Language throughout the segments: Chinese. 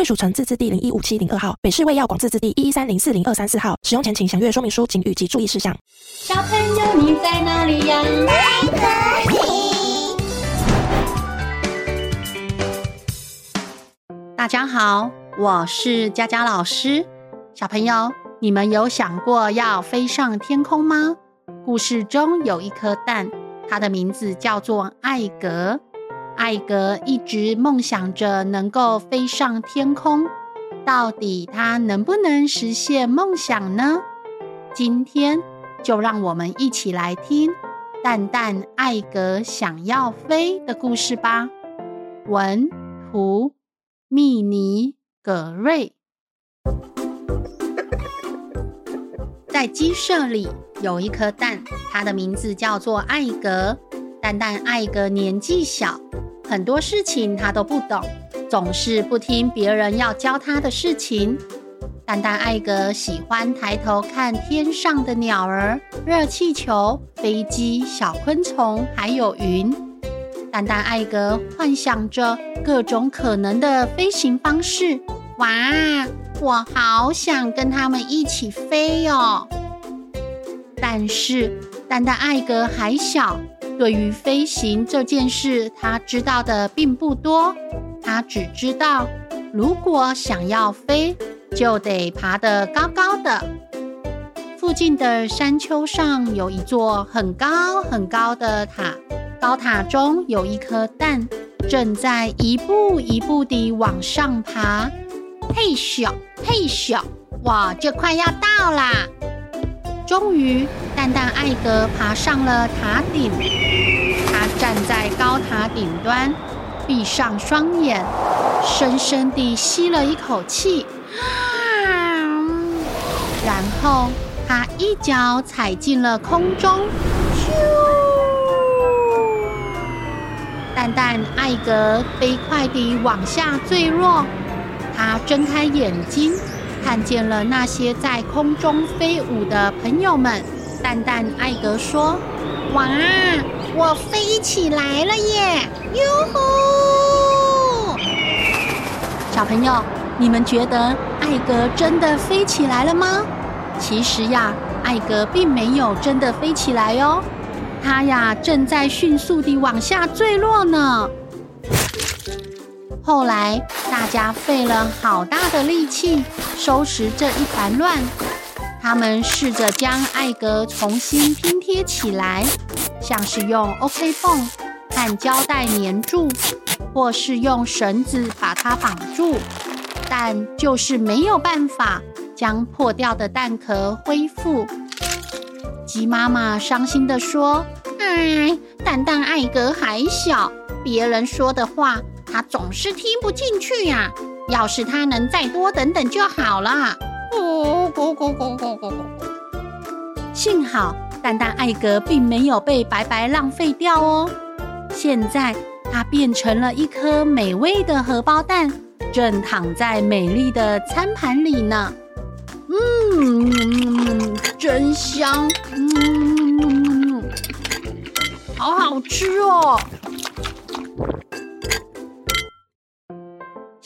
贵属城自治地零一五七零二号，北市卫药广自治地一一三零四零二三四号。使用前请详阅说明书、警语及注意事项。小朋友，你在哪里呀？在这里。大家好，我是佳佳老师。小朋友，你们有想过要飞上天空吗？故事中有一颗蛋，它的名字叫做艾格。艾格一直梦想着能够飞上天空，到底他能不能实现梦想呢？今天就让我们一起来听蛋蛋艾格想要飞的故事吧。文图。密尼·葛瑞。在鸡舍里有一颗蛋，它的名字叫做艾格。蛋蛋艾格年纪小，很多事情他都不懂，总是不听别人要教他的事情。蛋蛋艾格喜欢抬头看天上的鸟儿、热气球、飞机、小昆虫，还有云。蛋蛋艾格幻想着各种可能的飞行方式，哇，我好想跟他们一起飞哦！但是蛋蛋艾格还小，对于飞行这件事，他知道的并不多。他只知道，如果想要飞，就得爬得高高的。附近的山丘上有一座很高很高的塔。高塔中有一颗蛋，正在一步一步地往上爬。嘿咻，嘿咻，我就快要到啦！终于，蛋蛋艾格爬上了塔顶。他站在高塔顶端，闭上双眼，深深地吸了一口气，然后他一脚踩进了空中。蛋蛋艾格飞快地往下坠落，他睁开眼睛，看见了那些在空中飞舞的朋友们。蛋蛋艾格说：“哇，我飞起来了耶！哟吼！”小朋友，你们觉得艾格真的飞起来了吗？其实呀，艾格并没有真的飞起来哦。他呀，正在迅速地往下坠落呢。后来，大家费了好大的力气收拾这一团乱。他们试着将艾格重新拼贴起来，像是用 OK 绷和胶带粘住，或是用绳子把它绑住，但就是没有办法将破掉的蛋壳恢复。鸡妈妈伤心地说：“哎，蛋蛋艾格还小，别人说的话他总是听不进去呀。要是他能再多等等就好了。”咕咕咕咕咕咕咕。幸好蛋蛋艾格并没有被白白浪费掉哦。现在它变成了一颗美味的荷包蛋，正躺在美丽的餐盘里呢。嗯，真香，嗯，好好吃哦。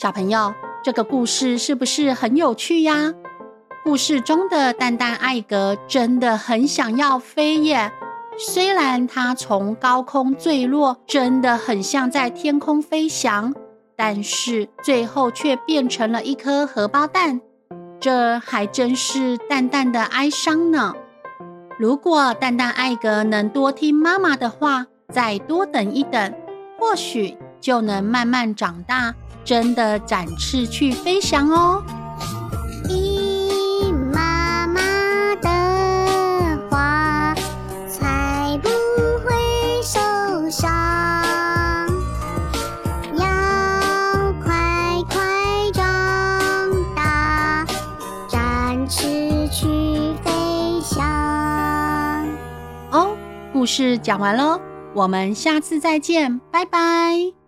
小朋友，这个故事是不是很有趣呀？故事中的蛋蛋艾格真的很想要飞耶，虽然他从高空坠落，真的很像在天空飞翔，但是最后却变成了一颗荷包蛋。这还真是蛋蛋的哀伤呢。如果蛋蛋艾格能多听妈妈的话，再多等一等，或许就能慢慢长大，真的展翅去飞翔哦。听妈妈的话才不会受伤要快快长大展翅去飞翔。哦故事讲完喽我们下次再见拜拜。